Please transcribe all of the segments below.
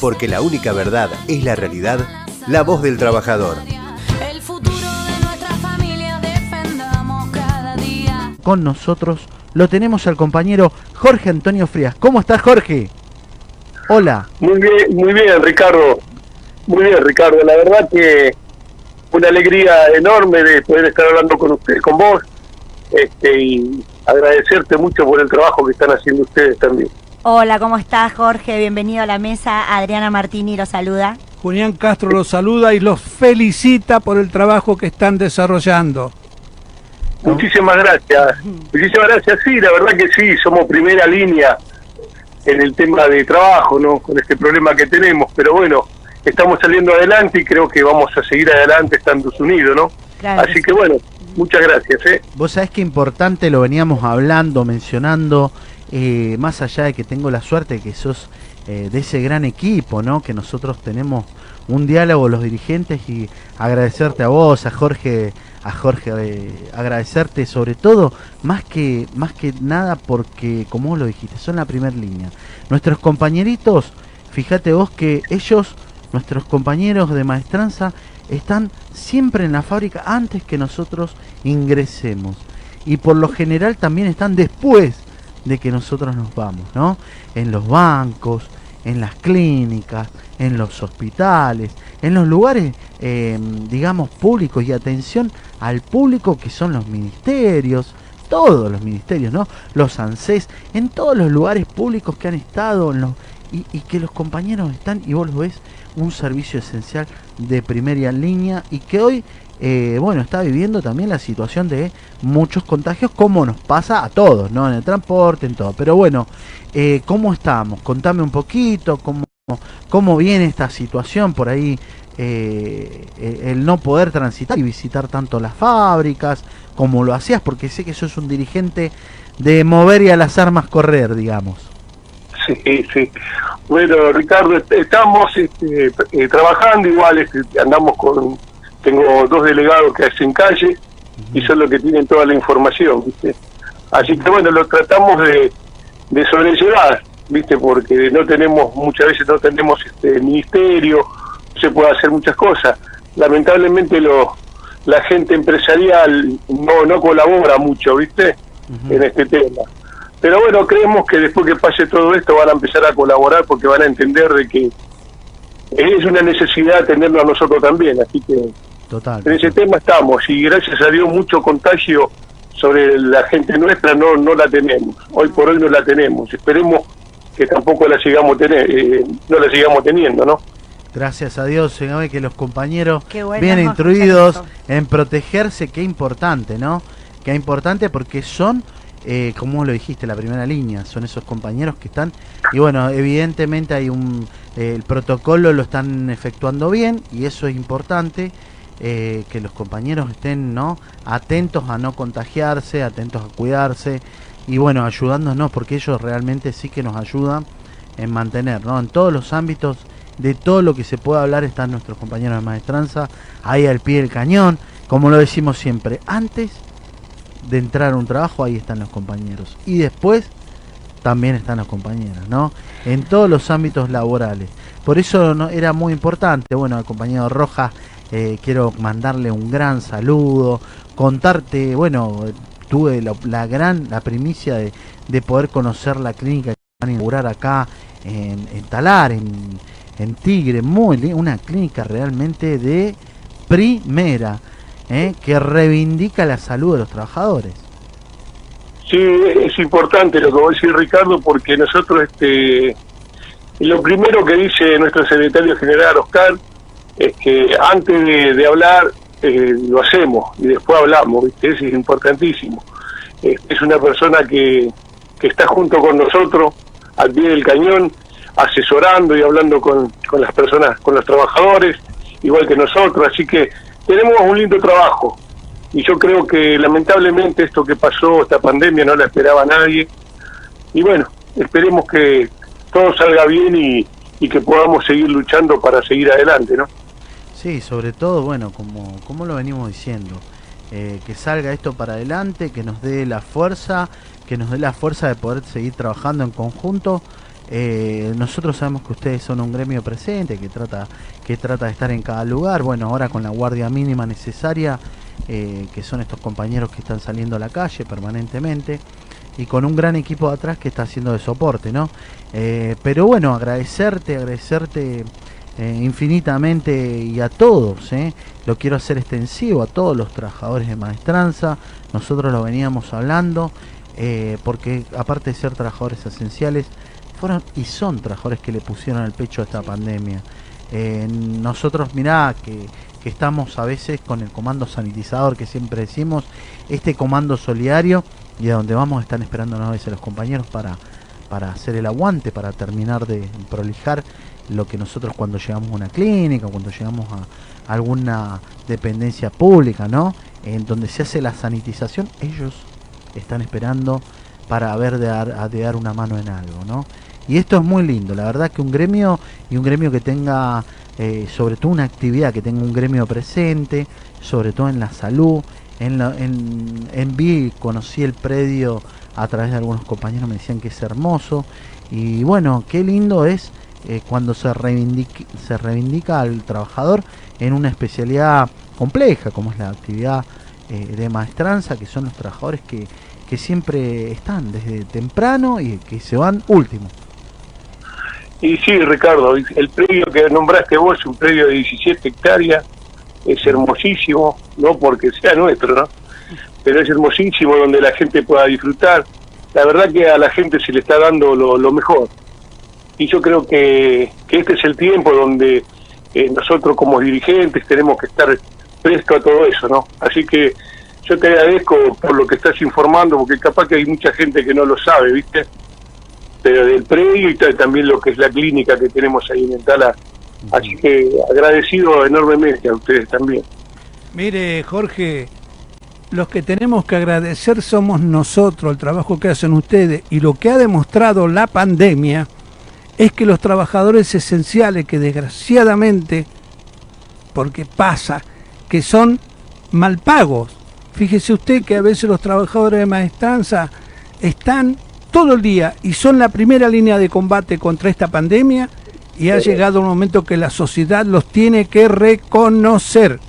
porque la única verdad es la realidad, la voz del trabajador. El futuro de nuestra familia defendamos cada día. Con nosotros lo tenemos al compañero Jorge Antonio Frías. ¿Cómo estás, Jorge? Hola. Muy bien, muy bien, Ricardo. Muy bien, Ricardo. La verdad que una alegría enorme de poder estar hablando con usted, con vos, este, y agradecerte mucho por el trabajo que están haciendo ustedes también. Hola, ¿cómo estás, Jorge? Bienvenido a la mesa. Adriana Martini lo saluda. Julián Castro los saluda y los felicita por el trabajo que están desarrollando. Muchísimas gracias. Muchísimas gracias. Sí, la verdad que sí, somos primera línea en el tema de trabajo, ¿no? Con este problema que tenemos, pero bueno, estamos saliendo adelante y creo que vamos a seguir adelante estando unidos, ¿no? Claro. Así que bueno, muchas gracias, ¿eh? Vos sabés que importante lo veníamos hablando, mencionando, más allá de que tengo la suerte de que sos eh, de ese gran equipo, ¿no? Que nosotros tenemos un diálogo los dirigentes y agradecerte a vos, a Jorge, a Jorge, eh, agradecerte sobre todo, más que, más que nada porque, como vos lo dijiste, son la primera línea. Nuestros compañeritos, fíjate vos que ellos, nuestros compañeros de maestranza, están siempre en la fábrica antes que nosotros ingresemos. Y por lo general también están después de que nosotros nos vamos, ¿no? En los bancos, en las clínicas, en los hospitales, en los lugares, eh, digamos, públicos y atención al público que son los ministerios, todos los ministerios, ¿no? Los ANSES, en todos los lugares públicos que han estado, en los, y, y que los compañeros están, y vos lo ves, un servicio esencial de primera línea y que hoy, eh, bueno, está viviendo también la situación de muchos contagios, como nos pasa a todos, ¿no? En el transporte, en todo. Pero bueno, eh, ¿cómo estamos? Contame un poquito, cómo, cómo viene esta situación por ahí, eh, el no poder transitar y visitar tanto las fábricas como lo hacías, porque sé que sos un dirigente de mover y a las armas correr, digamos. Sí, sí. Bueno, Ricardo, est- estamos este, eh, trabajando igual, este, andamos con, tengo dos delegados que hacen calle y son los que tienen toda la información, ¿viste? Así que bueno, lo tratamos de, de sobrellevar, ¿viste? Porque no tenemos, muchas veces no tenemos este ministerio, no se puede hacer muchas cosas. Lamentablemente lo, la gente empresarial no, no colabora mucho, ¿viste? En este tema. Pero bueno, creemos que después que pase todo esto van a empezar a colaborar porque van a entender de que es una necesidad tenerlo a nosotros también. Así que Total. en ese tema estamos y gracias a Dios mucho contagio sobre la gente nuestra no no la tenemos. Hoy por hoy no la tenemos. Esperemos que tampoco la sigamos tener, eh, no la sigamos teniendo, ¿no? Gracias a Dios, que los compañeros bueno bien instruidos en protegerse, qué importante, ¿no? Qué importante porque son, eh, como lo dijiste, la primera línea, son esos compañeros que están, y bueno, evidentemente hay un, eh, el protocolo lo están efectuando bien y eso es importante, eh, que los compañeros estén, ¿no? Atentos a no contagiarse, atentos a cuidarse y bueno, ayudándonos porque ellos realmente sí que nos ayudan en mantener, ¿no? En todos los ámbitos de todo lo que se pueda hablar están nuestros compañeros de maestranza ahí al pie del cañón, como lo decimos siempre, antes de entrar a un trabajo ahí están los compañeros y después también están los compañeros, ¿no? En todos los ámbitos laborales. Por eso no, era muy importante, bueno, al compañero Rojas eh, quiero mandarle un gran saludo, contarte, bueno, tuve la, gran, la primicia de, de poder conocer la clínica que van a inaugurar acá en, en Talar, en, en Tigre, muy una clínica realmente de primera, ¿eh? que reivindica la salud de los trabajadores. Sí, es importante lo que vos decís, Ricardo, porque nosotros, este, lo primero que dice nuestro secretario general, Oscar, es que antes de, hablar eh, lo hacemos y después hablamos, ¿viste? Eso es importantísimo. Eh, es una persona que, que está junto con nosotros, al pie del cañón, asesorando y hablando con, con las personas, con los trabajadores, igual que nosotros, así que tenemos un lindo trabajo y yo creo que lamentablemente esto que pasó, esta pandemia, no la esperaba nadie. Y bueno, esperemos que todo salga bien y, y que podamos seguir luchando para seguir adelante, ¿no? Sí, sobre todo, bueno, como, como lo venimos diciendo, eh, que salga esto para adelante, que nos dé la fuerza, que nos dé la fuerza de poder seguir trabajando en conjunto Eh, nosotros sabemos que ustedes son un gremio presente que trata, que trata de estar en cada lugar. Bueno, ahora con la guardia mínima necesaria, eh, que son estos compañeros que están saliendo a la calle permanentemente y con un gran equipo de atrás que está haciendo de soporte, ¿no? Eh, pero bueno, agradecerte, agradecerte infinitamente y a todos, lo quiero hacer extensivo a todos los trabajadores de maestranza, nosotros lo veníamos hablando, porque aparte de ser trabajadores esenciales, fueron y son trabajadores que le pusieron el pecho a esta pandemia. Eh, nosotros, mirá, que, que estamos a veces con el comando sanitizador que siempre decimos, este comando solidario, y a donde vamos están esperando a veces los compañeros para, para hacer el aguante, para terminar de prolijar lo que nosotros cuando llegamos a una clínica, cuando llegamos a alguna dependencia pública, ¿no? En donde se hace la sanitización, ellos están esperando para ver de dar, de dar una mano en algo, ¿no? Y esto es muy lindo, la verdad que un gremio y un gremio que tenga eh, sobre todo una actividad, que tenga un gremio presente, sobre todo en la salud, en, la, en, en vi, conocí el predio a través de algunos compañeros, me decían que es hermoso, y bueno, qué lindo es eh, cuando se reivindica, se reivindica al trabajador en una especialidad compleja, como es la actividad eh, de maestranza, que son los trabajadores que, que siempre están desde temprano y que se van último. Y sí, Ricardo, el predio que nombraste vos es un predio de 17 hectáreas, es hermosísimo, no porque sea nuestro, ¿no? Pero es hermosísimo donde la gente pueda disfrutar. La verdad que a la gente se le está dando lo, lo mejor. Y yo creo que, que, este es el tiempo donde eh, nosotros como dirigentes tenemos que estar presto a todo eso, ¿no? Así que yo te agradezco por lo que estás informando, porque capaz que hay mucha gente que no lo sabe, ¿viste? Pero del predio y también lo que es la clínica que tenemos ahí en Entala. Así que agradecido enormemente a ustedes también. Mire, Jorge, los que tenemos que agradecer somos nosotros, el trabajo que hacen ustedes, y lo que ha demostrado la pandemia es que los trabajadores esenciales, que desgraciadamente, porque pasa, que son mal pagos, fíjese usted que a veces los trabajadores de maestranza están todo el día y son la primera línea de combate contra esta pandemia y ha llegado un momento que la sociedad los tiene que reconocer.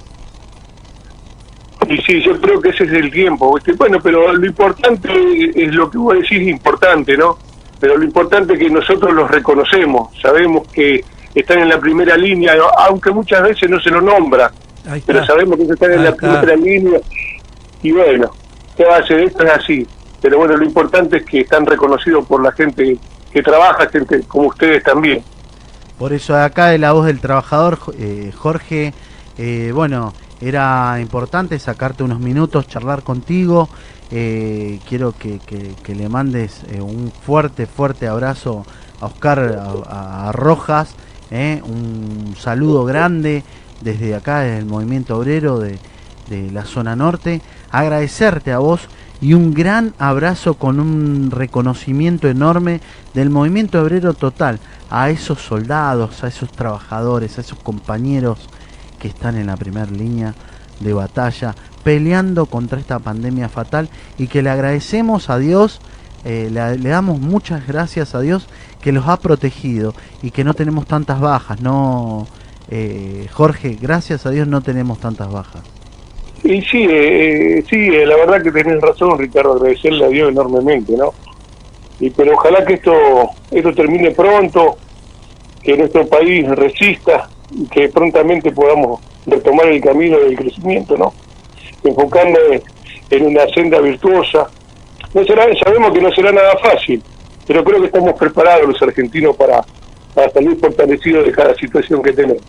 Y sí, yo creo que ese es el tiempo. Bueno, pero lo importante es lo que vos decís, importante, ¿no? Pero lo importante es que nosotros los reconocemos, sabemos que están en la primera línea, aunque muchas veces no se lo nombra, pero sabemos que están en la primera línea. Y bueno, ¿qué va a hacer? Esto es así. Pero bueno, lo importante es que están reconocidos por la gente que trabaja, gente como ustedes también. Por eso acá de la voz del trabajador, eh, Jorge, eh, bueno, era importante sacarte unos minutos, charlar contigo. Eh, quiero que, que- le mandes un fuerte, fuerte abrazo a Oscar a, Rojas, un saludo grande desde acá, desde el movimiento obrero de, de la zona norte. Agradecerte a vos y un gran abrazo con un reconocimiento enorme del movimiento obrero total a esos soldados, a esos trabajadores, a esos compañeros que están en la primera línea de batalla peleando contra esta pandemia fatal y que le agradecemos a Dios, eh, le, le damos muchas gracias a Dios que los ha protegido y que no tenemos tantas bajas, no eh, Jorge, gracias a Dios no tenemos tantas bajas. Y sí, eh, sí, eh, la verdad que tenés razón, Ricardo, agradecerle a Dios enormemente, ¿no? Y pero ojalá que esto esto termine pronto, que nuestro país resista y que prontamente podamos retomar el camino del crecimiento, ¿no? Enfocando en una senda virtuosa. No será, sabemos que no será nada fácil, pero creo que estamos preparados los argentinos para, para salir fortalecidos de cada situación que tenemos.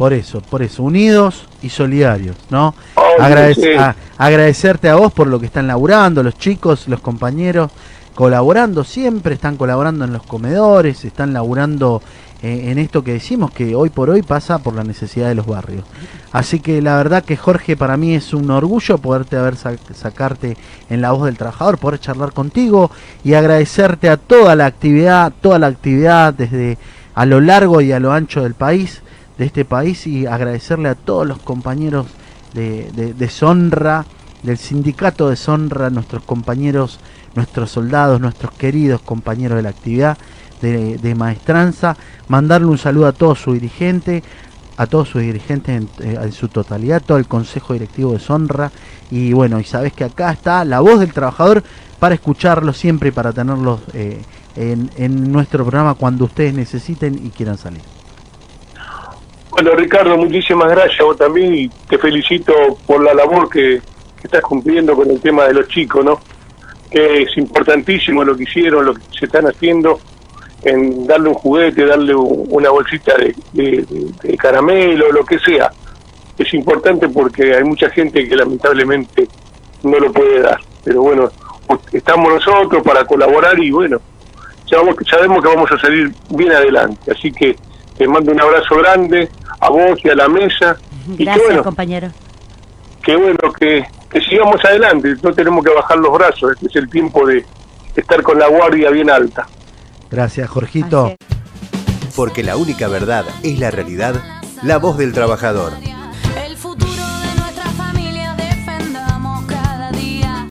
Por eso, por eso, unidos y solidarios, ¿no? Ay, Agradec- sí. a- agradecerte a vos por lo que están laburando, los chicos, los compañeros, colaborando, siempre están colaborando en los comedores, están laburando eh, en esto que decimos que hoy por hoy pasa por la necesidad de los barrios. Así que la verdad que Jorge, para mí es un orgullo poderte haber sa- sacarte en la voz del trabajador, poder charlar contigo y agradecerte a toda la actividad, toda la actividad desde a lo largo y a lo ancho del país, de este país y agradecerle a todos los compañeros de, de, de Sonra, del sindicato de Sonra, nuestros compañeros, nuestros soldados, nuestros queridos compañeros de la actividad, de, de Maestranza, mandarle un saludo a todos sus dirigentes, a todos sus dirigentes en, eh, en su totalidad, todo el Consejo Directivo de Sonra. Y bueno, y sabes que acá está la voz del trabajador para escucharlos siempre y para tenerlos eh, en, en nuestro programa cuando ustedes necesiten y quieran salir. Bueno, Ricardo, muchísimas gracias vos también y te felicito por la labor que, estás cumpliendo con el tema de los chicos, ¿no? Que es importantísimo lo que hicieron, lo que se están haciendo en darle un juguete, darle un- una bolsita de, de- de- caramelo, lo que sea. Es importante porque hay mucha gente que lamentablemente no lo puede dar. Pero bueno, estamos nosotros para colaborar y bueno, sabemos que vamos a salir bien adelante. Así que te mando un abrazo grande a vos y a la mesa. Y que Gracias, bueno, compañero. que bueno, que, que sigamos adelante, no tenemos que bajar los brazos, este es el tiempo de estar con la guardia bien alta. Gracias, Jorgito. Porque la única verdad es la realidad, la voz del trabajador.